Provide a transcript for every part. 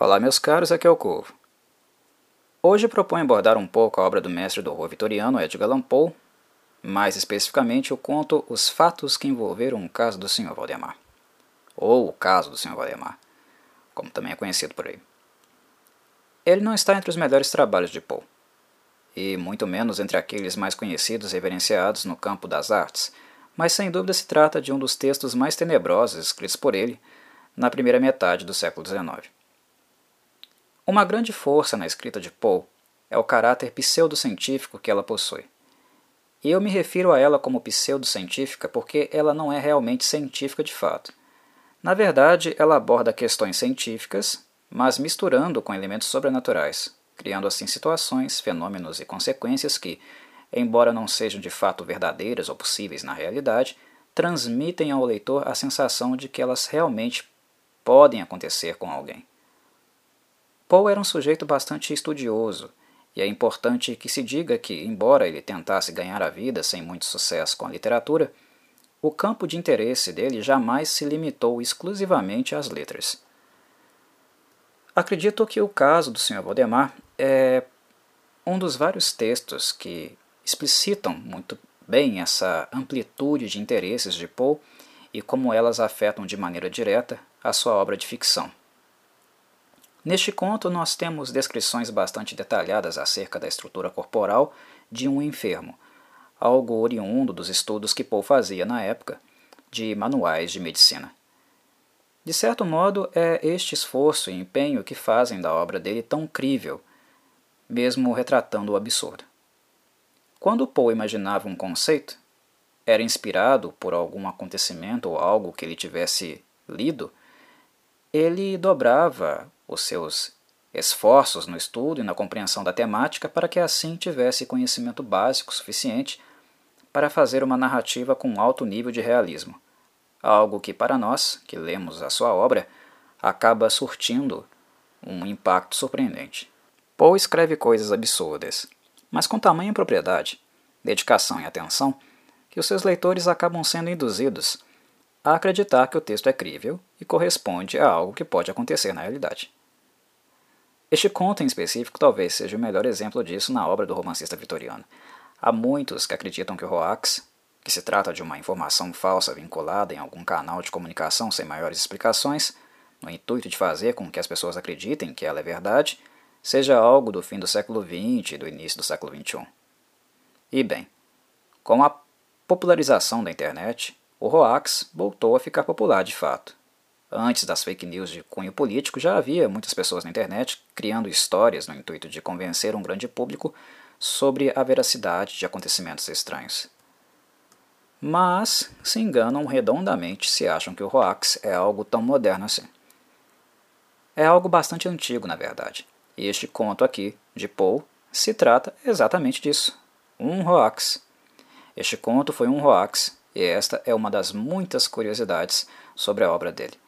Olá, meus caros, aqui é o Corvo. Hoje proponho abordar um pouco a obra do mestre do horror vitoriano Edgar Allan Poe, mais especificamente o conto Os Fatos que Envolveram o Caso do Sr. Valdemar, ou O Caso do Sr. Valdemar, como também é conhecido por aí. Ele não está entre os melhores trabalhos de Poe, e muito menos entre aqueles mais conhecidos e reverenciados no campo das artes, mas sem dúvida se trata de um dos textos mais tenebrosos escritos por ele na primeira metade do século XIX. Uma grande força na escrita de Poe é o caráter pseudocientífico que ela possui. E eu me refiro a ela como pseudocientífica porque ela não é realmente científica de fato. Na verdade, ela aborda questões científicas, mas misturando com elementos sobrenaturais, criando assim situações, fenômenos e consequências que, embora não sejam de fato verdadeiras ou possíveis na realidade, transmitem ao leitor a sensação de que elas realmente podem acontecer com alguém. Poe era um sujeito bastante estudioso, e é importante que se diga que, embora ele tentasse ganhar a vida sem muito sucesso com a literatura, o campo de interesse dele jamais se limitou exclusivamente às letras. Acredito que o caso do Sr. Valdemar é um dos vários textos que explicitam muito bem essa amplitude de interesses de Poe e como elas afetam de maneira direta a sua obra de ficção. Neste conto, nós temos descrições bastante detalhadas acerca da estrutura corporal de um enfermo, algo oriundo dos estudos que Poe fazia na época de manuais de medicina. De certo modo, é este esforço e empenho que fazem da obra dele tão crível, mesmo retratando o absurdo. Quando Poe imaginava um conceito, era inspirado por algum acontecimento ou algo que ele tivesse lido, ele dobrava os seus esforços no estudo e na compreensão da temática para que assim tivesse conhecimento básico suficiente para fazer uma narrativa com alto nível de realismo, algo que para nós, que lemos a sua obra, acaba surtindo um impacto surpreendente. Poe escreve coisas absurdas, mas com tamanha propriedade, dedicação e atenção que os seus leitores acabam sendo induzidos a acreditar que o texto é crível e corresponde a algo que pode acontecer na realidade. Este conto em específico talvez seja o melhor exemplo disso na obra do romancista vitoriano. Há muitos que acreditam que o hoax, que se trata de uma informação falsa vinculada em algum canal de comunicação sem maiores explicações, no intuito de fazer com que as pessoas acreditem que ela é verdade, seja algo do fim do século XX e do início do século XXI. E bem, com a popularização da internet, o hoax voltou a ficar popular de fato. Antes das fake news de cunho político, já havia muitas pessoas na internet criando histórias no intuito de convencer um grande público sobre a veracidade de acontecimentos estranhos. Mas se enganam redondamente se acham que o hoax é algo tão moderno assim. É algo bastante antigo, na verdade. E este conto aqui, de Poe, se trata exatamente disso: um hoax. Este conto foi um hoax, e esta é uma das muitas curiosidades sobre a obra dele.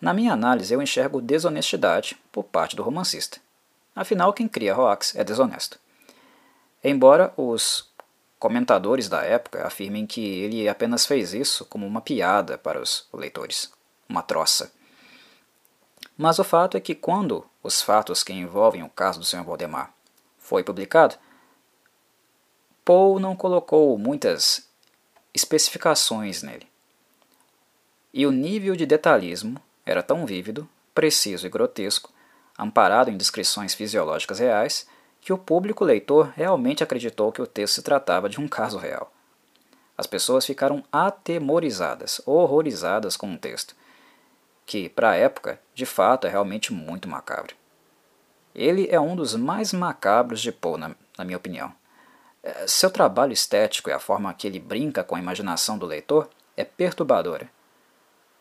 Na minha análise, eu enxergo desonestidade por parte do romancista. Afinal, quem cria hoax é desonesto. Embora os comentadores da época afirmem que ele apenas fez isso como uma piada para os leitores, uma troça. Mas o fato é que quando os fatos que envolvem o caso do Sr. Valdemar foi publicado, Poe não colocou muitas especificações nele. E o nível de detalhismo era tão vívido, preciso e grotesco, amparado em descrições fisiológicas reais, que o público leitor realmente acreditou que o texto se tratava de um caso real. As pessoas ficaram atemorizadas, horrorizadas com o texto, que, para a época, de fato é realmente muito macabro. Ele é um dos mais macabros de Poe, na, na minha opinião. É, seu trabalho estético e a forma que ele brinca com a imaginação do leitor é perturbadora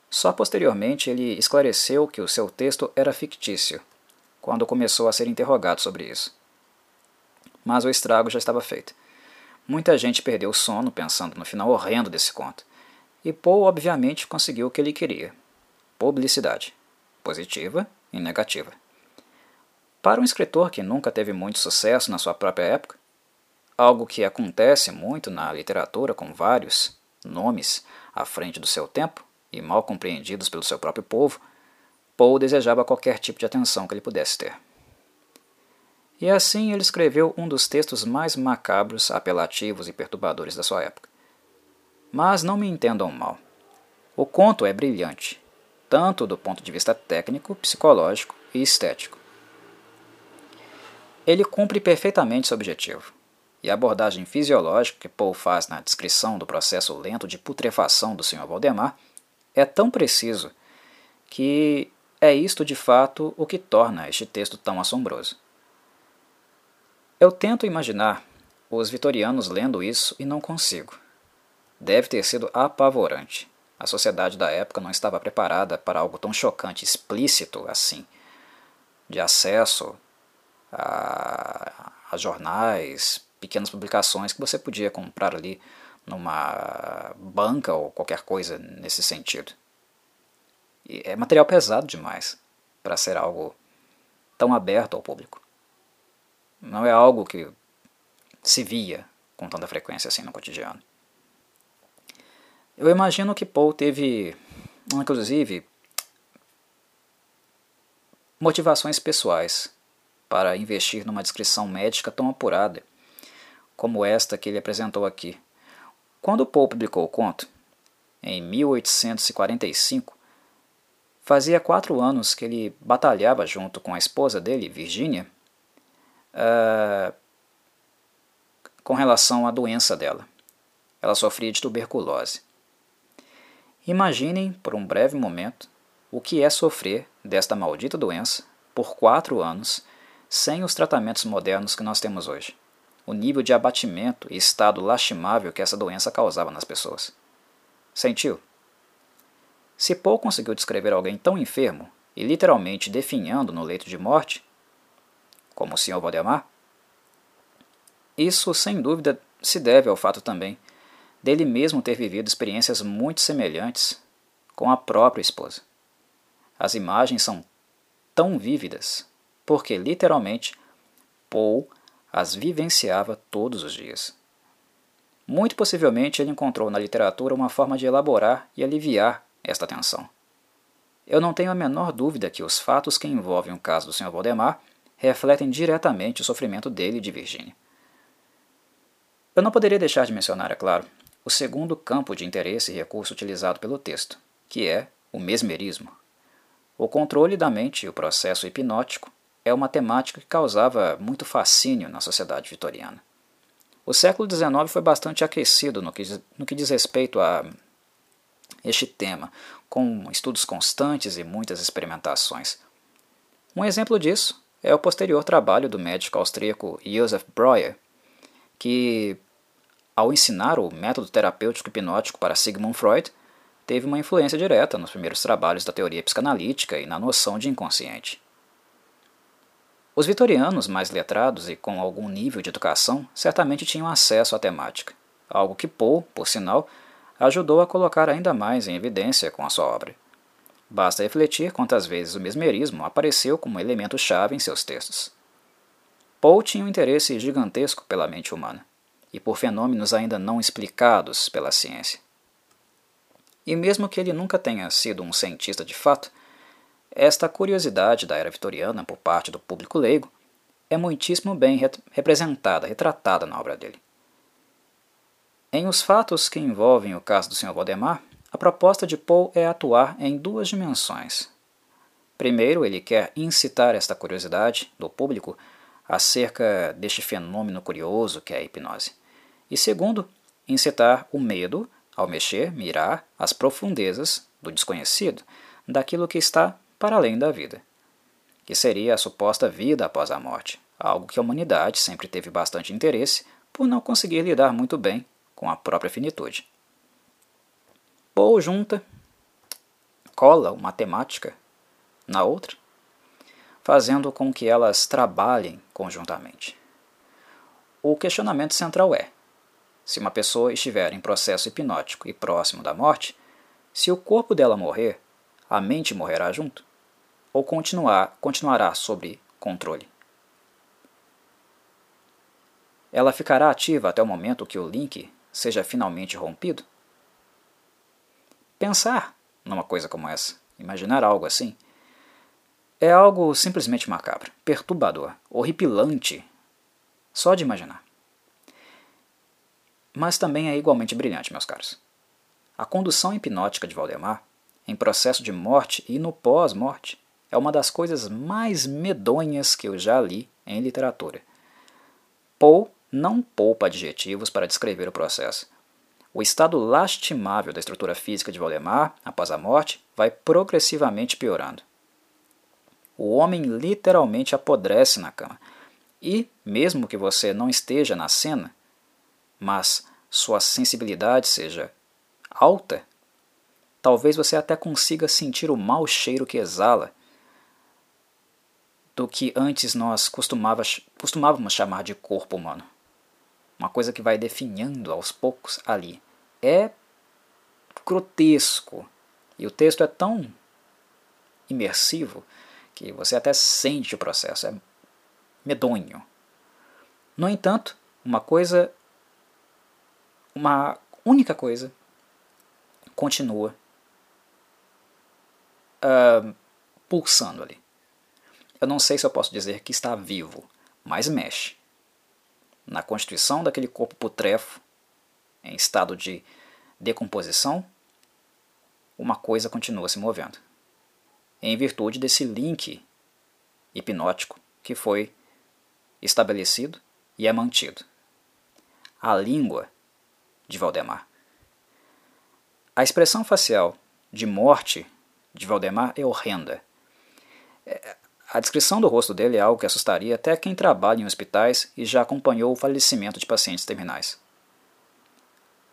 só posteriormente ele esclareceu que o seu texto era fictício, quando começou a ser interrogado sobre isso. Mas o estrago já estava feito. Muita gente perdeu o sono pensando no final horrendo desse conto. E Poe obviamente conseguiu o que ele queria: publicidade, positiva e negativa. Para um escritor que nunca teve muito sucesso na sua própria época, algo que acontece muito na literatura com vários nomes à frente do seu tempo, e mal compreendidos pelo seu próprio povo, Poe desejava qualquer tipo de atenção que ele pudesse ter. E assim ele escreveu um dos textos mais macabros, apelativos e perturbadores da sua época. Mas não me entendam mal. O conto é brilhante, tanto do ponto de vista técnico, psicológico e estético. Ele cumpre perfeitamente seu objetivo, e a abordagem fisiológica que Poe faz na descrição do processo lento de putrefação do Sr. Valdemar é tão preciso que é isto de fato o que torna este texto tão assombroso. Eu tento imaginar os vitorianos lendo isso e não consigo. Deve ter sido apavorante. A sociedade da época não estava preparada para algo tão chocante, explícito assim, de acesso a, a jornais, pequenas publicações que você podia comprar ali numa banca ou qualquer coisa nesse sentido. E é material pesado demais para ser algo tão aberto ao público. Não é algo que se via com tanta frequência assim no cotidiano. Eu imagino que Paul teve, inclusive, motivações pessoais para investir numa descrição médica tão apurada como esta que ele apresentou aqui. Quando Paul publicou o conto, em 1845, fazia quatro anos que ele batalhava junto com a esposa dele, Virginia, uh, com relação à doença dela. Ela sofria de tuberculose. Imaginem, por um breve momento, o que é sofrer desta maldita doença por quatro anos sem os tratamentos modernos que nós temos hoje. O nível de abatimento e estado lastimável que essa doença causava nas pessoas. Sentiu? Se Paul conseguiu descrever alguém tão enfermo e literalmente definhando no leito de morte, como o Sr. Valdemar? Isso, sem dúvida, se deve ao fato também dele mesmo ter vivido experiências muito semelhantes com a própria esposa. As imagens são tão vívidas porque, literalmente, Paul as vivenciava todos os dias. Muito possivelmente ele encontrou na literatura uma forma de elaborar e aliviar esta tensão. Eu não tenho a menor dúvida que os fatos que envolvem o caso do Sr. Valdemar refletem diretamente o sofrimento dele e de Virginia. Eu não poderia deixar de mencionar, é claro, o segundo campo de interesse e recurso utilizado pelo texto, que é o mesmerismo. O controle da mente e o processo hipnótico é uma temática que causava muito fascínio na sociedade vitoriana. O século XIX foi bastante aquecido no que, no que diz respeito a este tema, com estudos constantes e muitas experimentações. Um exemplo disso é o posterior trabalho do médico austríaco Josef Breuer, que, ao ensinar o método terapêutico hipnótico para Sigmund Freud, teve uma influência direta nos primeiros trabalhos da teoria psicanalítica e na noção de inconsciente. Os vitorianos mais letrados e com algum nível de educação certamente tinham acesso à temática, algo que Poe, por sinal, ajudou a colocar ainda mais em evidência com a sua obra. Basta refletir quantas vezes o mesmerismo apareceu como elemento-chave em seus textos. Poe tinha um interesse gigantesco pela mente humana e por fenômenos ainda não explicados pela ciência. E mesmo que ele nunca tenha sido um cientista de fato, esta curiosidade da era vitoriana por parte do público leigo é muitíssimo bem representada, retratada na obra dele. Em os fatos que envolvem o caso do Sr. Valdemar, a proposta de Poe é atuar em duas dimensões. Primeiro, ele quer incitar esta curiosidade do público acerca deste fenômeno curioso que é a hipnose. E segundo, incitar o medo ao mexer, mirar as profundezas do desconhecido, daquilo que está para além da vida, que seria a suposta vida após a morte, algo que a humanidade sempre teve bastante interesse por não conseguir lidar muito bem com a própria finitude. Poe junta, cola uma temática na outra, fazendo com que elas trabalhem conjuntamente. O questionamento central é: se uma pessoa estiver em processo hipnótico e próximo da morte, se o corpo dela morrer, a mente morrerá junto? Ou continuar, continuará sob controle? Ela ficará ativa até o momento que o link seja finalmente rompido? Pensar numa coisa como essa, imaginar algo assim, É algo simplesmente macabro, perturbador, horripilante, só de imaginar. Mas também é igualmente brilhante, meus caros. A condução hipnótica de Valdemar, em processo de morte e no pós-morte, é uma das coisas mais medonhas que eu já li em literatura. Poe não poupa adjetivos para descrever o processo. O estado lastimável da estrutura física de Valdemar, após a morte, vai progressivamente piorando. O homem literalmente apodrece na cama. E, mesmo que você não esteja na cena, mas sua sensibilidade seja alta, talvez você até consiga sentir o mau cheiro que exala do que antes nós costumávamos chamar de corpo humano. Uma coisa que vai definhando aos poucos ali. É grotesco. E o texto é tão imersivo que você até sente o processo, é medonho. No entanto, uma coisa, uma única coisa, continua uh, pulsando ali. Eu não sei se eu posso dizer que está vivo, mas mexe. Na constituição daquele corpo putrefo, em estado de decomposição, uma coisa continua se movendo em virtude desse link hipnótico que foi estabelecido e é mantido. A língua de Valdemar. A expressão facial de morte de Valdemar é horrenda. A descrição do rosto dele é algo que assustaria até quem trabalha em hospitais e já acompanhou o falecimento de pacientes terminais.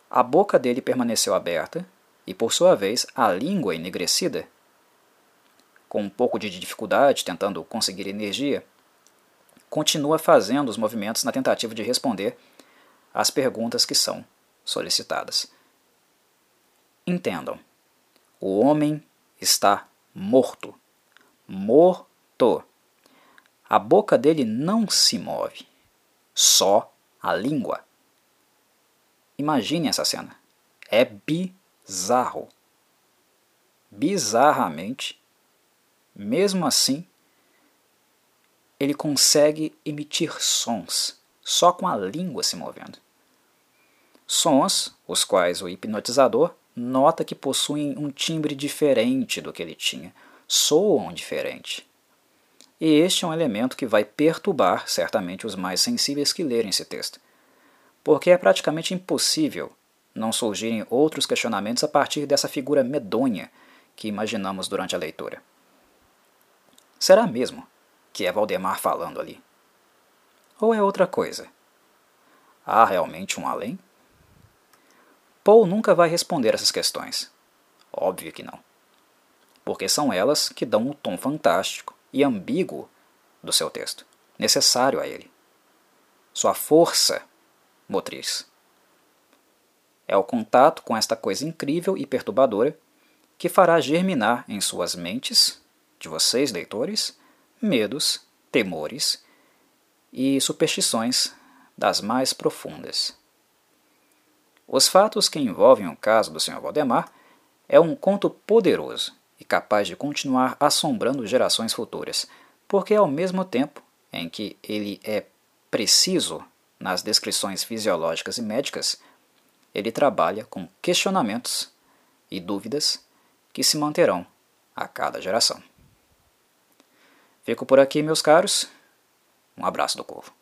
A boca dele permaneceu aberta e, por sua vez, a língua enegrecida com um pouco de dificuldade, tentando conseguir energia, continua fazendo os movimentos na tentativa de responder às perguntas que são solicitadas. Entendam: o homem está morto. Morto. A boca dele não se move, só a língua. Imagine essa cena. É bizarro. Bizarramente mesmo assim, ele consegue emitir sons só com a língua se movendo. Sons os quais o hipnotizador nota que possuem um timbre diferente do que ele tinha, soam diferente. E este é um elemento que vai perturbar certamente os mais sensíveis que lerem esse texto, porque é praticamente impossível não surgirem outros questionamentos a partir dessa figura medonha que imaginamos durante a leitura. Será mesmo que é Valdemar falando ali? Ou é outra coisa? Há realmente um além? Paul nunca vai responder essas questões. Óbvio que não. Porque são elas que dão o tom fantástico e ambíguo do seu texto, necessário a ele. Sua força motriz. É o contato com esta coisa incrível e perturbadora que fará germinar em suas mentes de vocês, leitores, medos, temores e superstições das mais profundas. Os fatos que envolvem o caso do Sr. Valdemar é um conto poderoso e capaz de continuar assombrando gerações futuras, porque ao mesmo tempo em que ele é preciso nas descrições fisiológicas e médicas, ele trabalha com questionamentos e dúvidas que se manterão a cada geração. Fico por aqui, meus caros. Um abraço do povo.